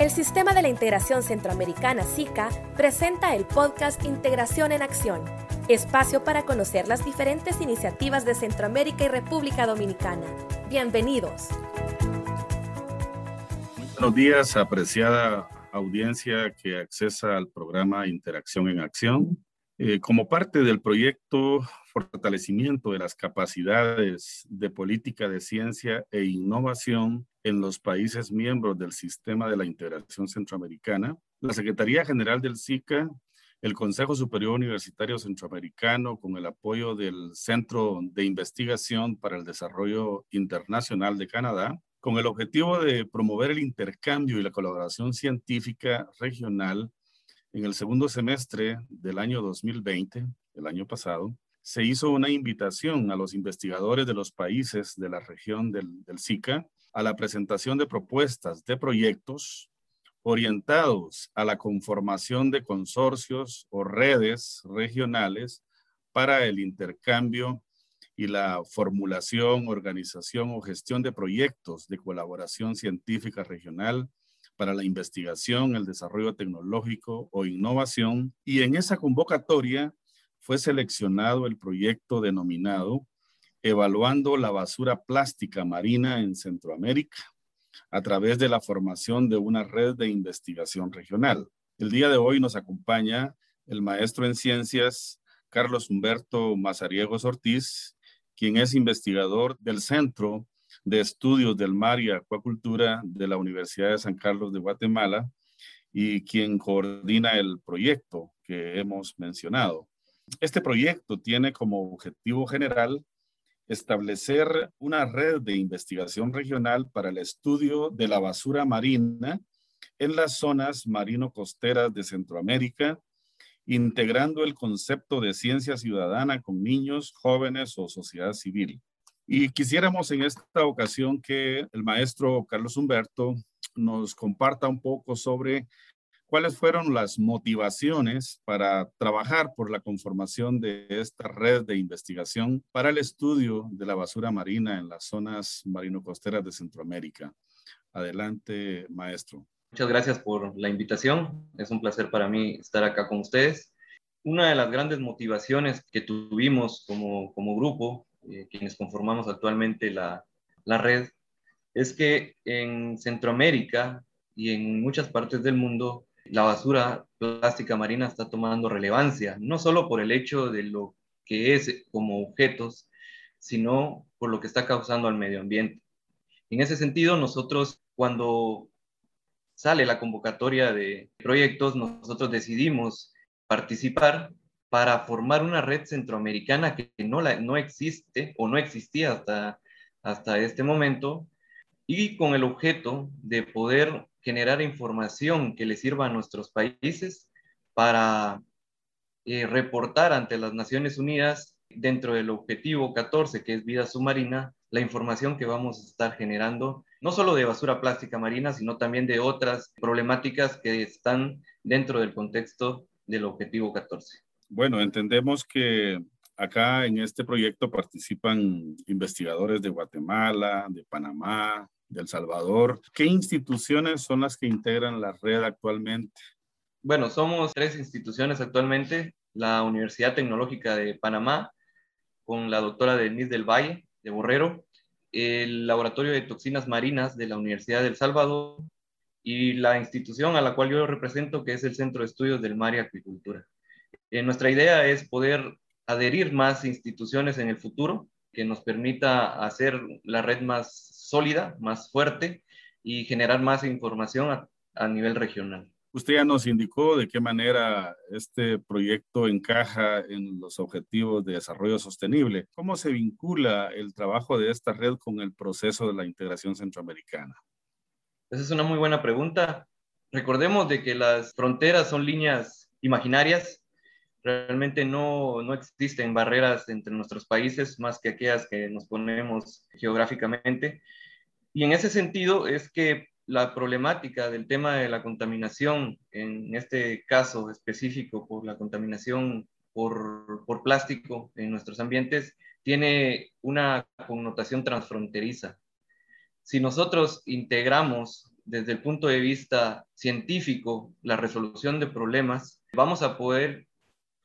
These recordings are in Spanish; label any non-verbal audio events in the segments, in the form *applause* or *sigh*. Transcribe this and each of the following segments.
El Sistema de la Integración Centroamericana SICA presenta el podcast Integración en Acción, espacio para conocer las diferentes iniciativas de Centroamérica y República Dominicana. Bienvenidos. Buenos días, apreciada audiencia que accesa al programa Interacción en Acción. Eh, como parte del proyecto Fortalecimiento de las Capacidades de Política de Ciencia e Innovación en los países miembros del Sistema de la Integración Centroamericana, la Secretaría General del SICA, el Consejo Superior Universitario Centroamericano, con el apoyo del Centro de Investigación para el Desarrollo Internacional de Canadá, con el objetivo de promover el intercambio y la colaboración científica regional en el segundo semestre del año 2020, el año pasado, se hizo una invitación a los investigadores de los países de la región del, SICA a la presentación de propuestas de proyectos orientados a la conformación de consorcios o redes regionales para el intercambio y la formulación, organización o gestión de proyectos de colaboración científica regional para la investigación, el desarrollo tecnológico o innovación. Y en esa convocatoria fue seleccionado el proyecto denominado Evaluando la basura plástica marina en Centroamérica a través de la formación de una red de investigación regional. El día de hoy nos acompaña el maestro en ciencias Carlos Humberto Mazariegos Ortiz, quien es investigador del Centro de Estudios del Mar y Acuacultura de la Universidad de San Carlos de Guatemala y quien coordina el proyecto que hemos mencionado. Este proyecto tiene como objetivo general establecer una red de investigación regional para el estudio de la basura marina en las zonas marino-costeras de Centroamérica, integrando el concepto de ciencia ciudadana con niños, jóvenes o sociedad civil. Y quisiéramos en esta ocasión que el maestro Carlos Humberto nos comparta un poco sobre cuáles fueron las motivaciones para trabajar por la conformación de esta red de investigación para el estudio de la basura marina en las zonas marino-costeras de Centroamérica. Adelante, maestro. Muchas gracias por la invitación. Es un placer para mí estar acá con ustedes. Una de las grandes motivaciones que tuvimos como, como grupo eh, quienes conformamos actualmente la, la red, es que en Centroamérica y en muchas partes del mundo la basura plástica marina está tomando relevancia, no solo por el hecho de lo que es como objetos, sino por lo que está causando al medio ambiente. En ese sentido, nosotros cuando sale la convocatoria de proyectos, nosotros decidimos participar para formar una red centroamericana que no, la, no existe o no existía hasta, hasta este momento y con el objeto de poder generar información que le sirva a nuestros países para eh, reportar ante las Naciones Unidas dentro del objetivo 14, que es vida submarina, la información que vamos a estar generando, no solo de basura plástica marina, sino también de otras problemáticas que están dentro del contexto del objetivo 14. Bueno, entendemos que acá en este proyecto participan investigadores de Guatemala, de Panamá, de El Salvador. ¿Qué instituciones son las que integran la red actualmente? Bueno, somos tres instituciones actualmente. La Universidad Tecnológica de Panamá, con la doctora Denise del Valle, de Borrero, el Laboratorio de Toxinas Marinas de la Universidad del Salvador y la institución a la cual yo represento, que es el Centro de Estudios del Mar y Acuicultura. Eh, nuestra idea es poder adherir más instituciones en el futuro que nos permita hacer la red más sólida, más fuerte y generar más información a, nivel regional. Usted ya nos indicó de qué manera este proyecto encaja en los objetivos de desarrollo sostenible. ¿Cómo se vincula el trabajo de esta red con el proceso de la integración centroamericana? Esa es una muy buena pregunta. Recordemos de que las fronteras son líneas imaginarias Realmente no, no existen barreras entre nuestros países más que aquellas que nos ponemos geográficamente. Y en ese sentido es que la problemática del tema de la contaminación, en este caso específico por la contaminación por, por, plástico en nuestros ambientes, tiene una connotación transfronteriza. Si nosotros integramos desde el punto de vista científico, la resolución de problemas, vamos a poder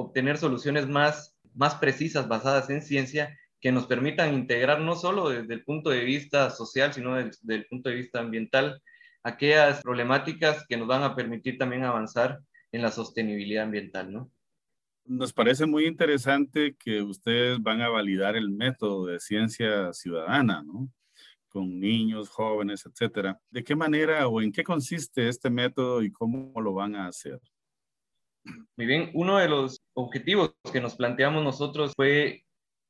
obtener soluciones más, más precisas basadas en ciencia que nos permitan integrar no solo desde el punto de vista social, sino desde, el punto de vista ambiental, aquellas problemáticas que nos van a permitir también avanzar en la sostenibilidad ambiental, ¿no? Nos parece muy interesante que ustedes van a validar el método de ciencia ciudadana, ¿no? Con niños, jóvenes, etcétera. ¿De qué manera o en qué consiste este método y cómo lo van a hacer? Muy bien, uno de los objetivos que nos planteamos nosotros fue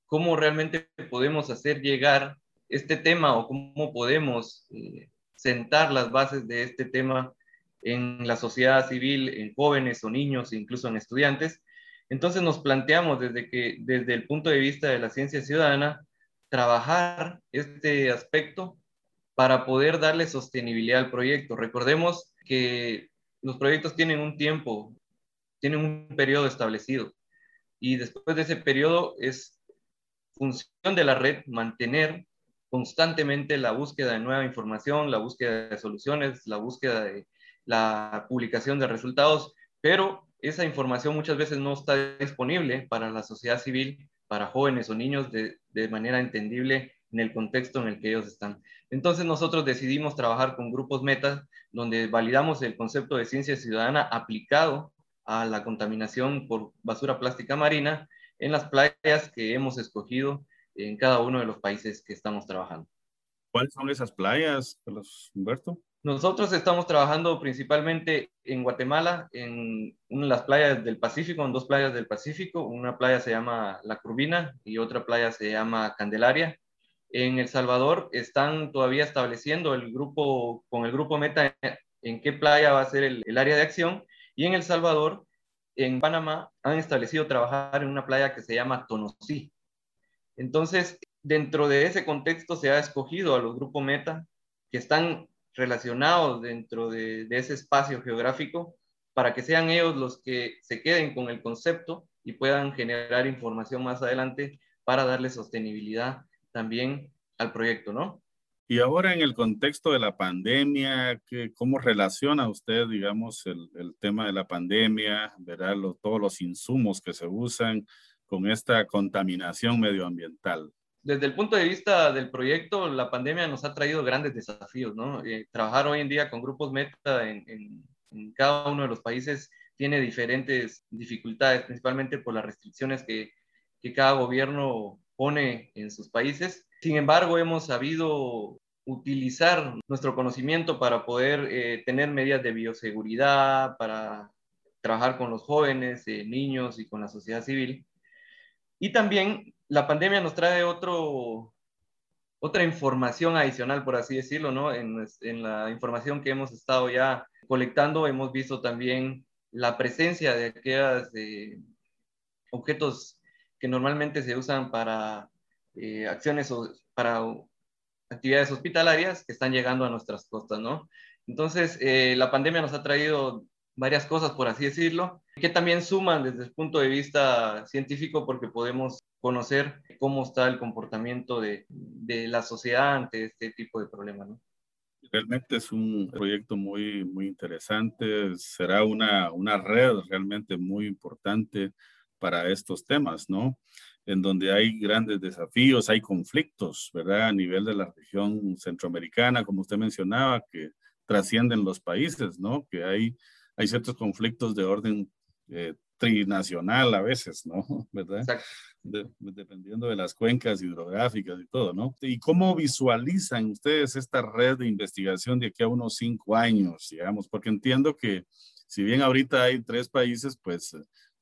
cómo realmente podemos hacer llegar este tema o cómo podemos eh, sentar las bases de este tema en la sociedad civil, en jóvenes o niños, incluso en estudiantes. Entonces nos planteamos desde que, desde el punto de vista de la ciencia ciudadana, trabajar este aspecto para poder darle sostenibilidad al proyecto. Recordemos que los proyectos tienen un tiempo, tienen un periodo establecido y después de ese periodo es función de la red mantener constantemente la búsqueda de nueva información, la búsqueda de soluciones, la búsqueda de la publicación de resultados, pero esa información muchas veces no está disponible para la sociedad civil, para jóvenes o niños de, de manera entendible en el contexto en el que ellos están. Entonces nosotros decidimos trabajar con grupos metas donde validamos el concepto de ciencia ciudadana aplicado a la contaminación por basura plástica marina en las playas que hemos escogido en cada uno de los países que estamos trabajando. ¿Cuáles son esas playas, Humberto? Nosotros estamos trabajando principalmente en Guatemala, en las playas del Pacífico, en dos playas del Pacífico. Una playa se llama La Curvina y otra playa se llama Candelaria. En El Salvador están todavía estableciendo el grupo, con el grupo Meta, en qué playa va a ser el, el área de acción. Y en El Salvador en Panamá han establecido trabajar en una playa que se llama Tonosí. Entonces, dentro de ese contexto se ha escogido a los grupos Meta que están relacionados dentro de, ese espacio geográfico para que sean ellos los que se queden con el concepto y puedan generar información más adelante para darle sostenibilidad también al proyecto, ¿no? Y ahora en el contexto de la pandemia, ¿cómo relaciona usted, digamos, el, tema de la pandemia, ¿verdad? todos los insumos que se usan con esta contaminación medioambiental? Desde el punto de vista del proyecto, la pandemia nos ha traído grandes desafíos, ¿no? Eh, trabajar hoy en día con grupos meta en, en, cada uno de los países tiene diferentes dificultades, principalmente por las restricciones que, que cada gobierno pone en sus países sin embargo, hemos sabido utilizar nuestro conocimiento para poder eh, tener medidas de bioseguridad, para trabajar con los jóvenes, eh, niños y con la sociedad civil. Y también la pandemia nos trae otro, otra información adicional, por así decirlo, ¿no? En, en, la información que hemos estado ya colectando, hemos visto también la presencia de aquellos eh, objetos que normalmente se usan para eh, acciones para actividades hospitalarias que están llegando a nuestras costas, ¿no? Entonces, eh, la pandemia nos ha traído varias cosas, por así decirlo, que también suman desde el punto de vista científico porque podemos conocer cómo está el comportamiento de, de la sociedad ante este tipo de problemas, ¿no? Realmente es un proyecto muy, muy interesante, será una, una red realmente muy importante para estos temas, ¿no? en donde hay grandes desafíos, hay conflictos, ¿verdad? A nivel de la región centroamericana, como usted mencionaba, que trascienden los países, ¿no? Que hay, hay ciertos conflictos de orden eh, trinacional a veces, ¿no? *laughs* ¿Verdad? dependiendo de las cuencas hidrográficas y todo, ¿no? ¿Y cómo visualizan ustedes esta red de investigación de aquí a unos cinco años, digamos? Porque entiendo que si bien ahorita hay tres países, pues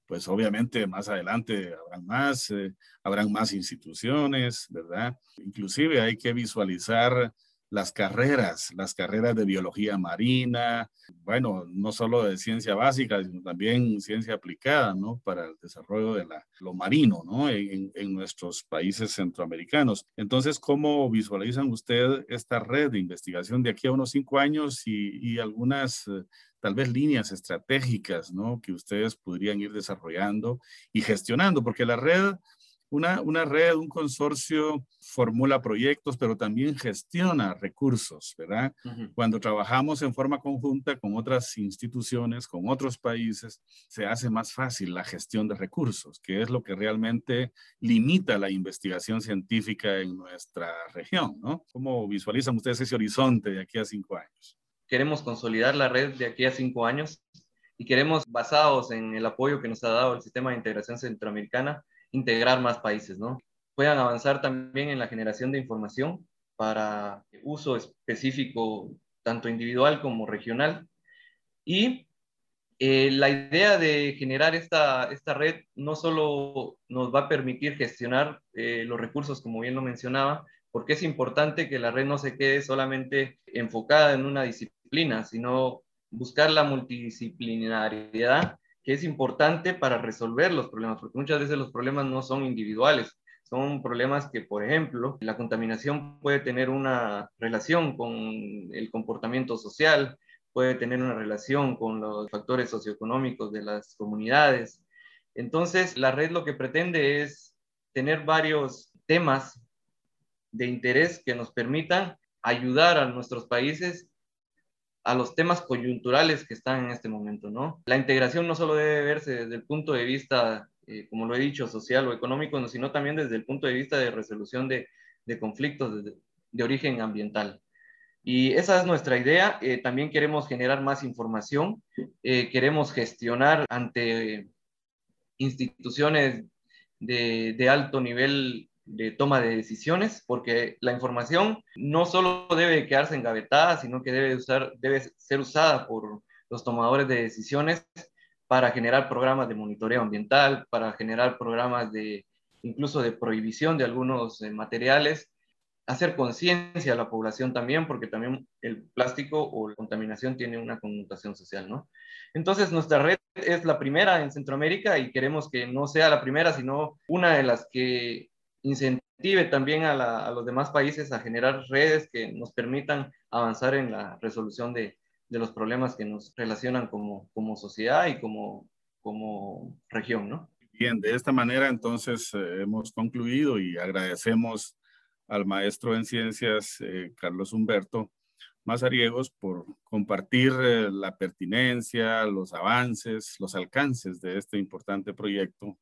pues obviamente más adelante habrán más, eh, habrán más instituciones, ¿verdad? Inclusive hay que visualizar las carreras, las carreras de biología marina, bueno, no solo de ciencia básica, sino también ciencia aplicada, ¿no? Para el desarrollo de la, lo marino, ¿no? En, en nuestros países centroamericanos. Entonces, ¿cómo visualizan usted esta red de investigación de aquí a unos cinco años y, y algunas eh, tal vez líneas estratégicas, ¿no? Que ustedes podrían ir desarrollando y gestionando, porque la red Una, una red, un consorcio formula proyectos, pero también gestiona recursos, ¿verdad? Cuando trabajamos en forma conjunta con otras instituciones, con otros países, se hace más fácil la gestión de recursos, que es lo que realmente limita la investigación científica en nuestra región, ¿no? ¿Cómo visualizan ustedes ese horizonte de aquí a cinco años? Queremos consolidar la red de aquí a cinco años y queremos, basados en el apoyo que nos ha dado el sistema de integración centroamericana, integrar más países, ¿no? Puedan avanzar también en la generación de información para uso específico, tanto individual como regional. Y eh, la idea de generar esta, esta red no solo nos va a permitir gestionar eh, los recursos, como bien lo mencionaba, porque es importante que la red no se quede solamente enfocada en una disciplina, sino buscar la multidisciplinariedad que es importante para resolver los problemas, porque muchas veces los problemas no son individuales, son problemas que, por ejemplo, la contaminación puede tener una relación con el comportamiento social, puede tener una relación con los factores socioeconómicos de las comunidades. Entonces, la red lo que pretende es tener varios temas de interés que nos permitan ayudar a nuestros países a los temas coyunturales que están en este momento, ¿no? La integración no solo debe verse desde el punto de vista, eh, como lo he dicho, social o económico, sino también desde el punto de vista de resolución de, conflictos de, origen ambiental. Y esa es nuestra idea. Eh, también queremos generar más información, eh, queremos gestionar ante instituciones de, de alto nivel de toma de decisiones, porque la información no solo debe quedarse engavetada, sino que debe, usar, debe ser usada por los tomadores de decisiones para generar programas de monitoreo ambiental, para generar programas de incluso de prohibición de algunos eh, materiales, hacer conciencia a la población también, porque también el plástico o la contaminación tiene una connotación social, ¿no? Entonces, nuestra red es la primera en Centroamérica y queremos que no sea la primera, sino una de las que incentive también a, los demás países a generar redes que nos permitan avanzar en la resolución de, los problemas que nos relacionan como, como sociedad y como, como región, ¿no? Bien, de esta manera entonces eh, hemos concluido y agradecemos al maestro en ciencias eh, Carlos Humberto Mazariegos por compartir eh, la pertinencia, los avances, los alcances de este importante proyecto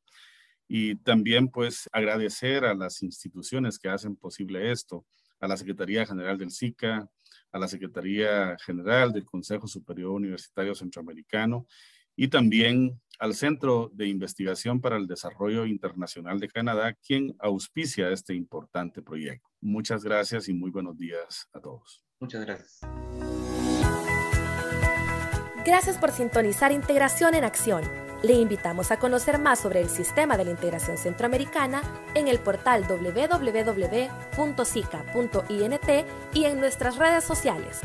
y también pues agradecer a las instituciones que hacen posible esto, a la Secretaría General del SICA, a la Secretaría General del Consejo Superior Universitario Centroamericano y también al Centro de Investigación para el Desarrollo Internacional de Canadá, quien auspicia este importante proyecto. Muchas gracias y muy buenos días a todos. Muchas gracias. Gracias por sintonizar Integración en Acción le invitamos a conocer más sobre el sistema de la integración centroamericana en el portal www.sica.int y en nuestras redes sociales.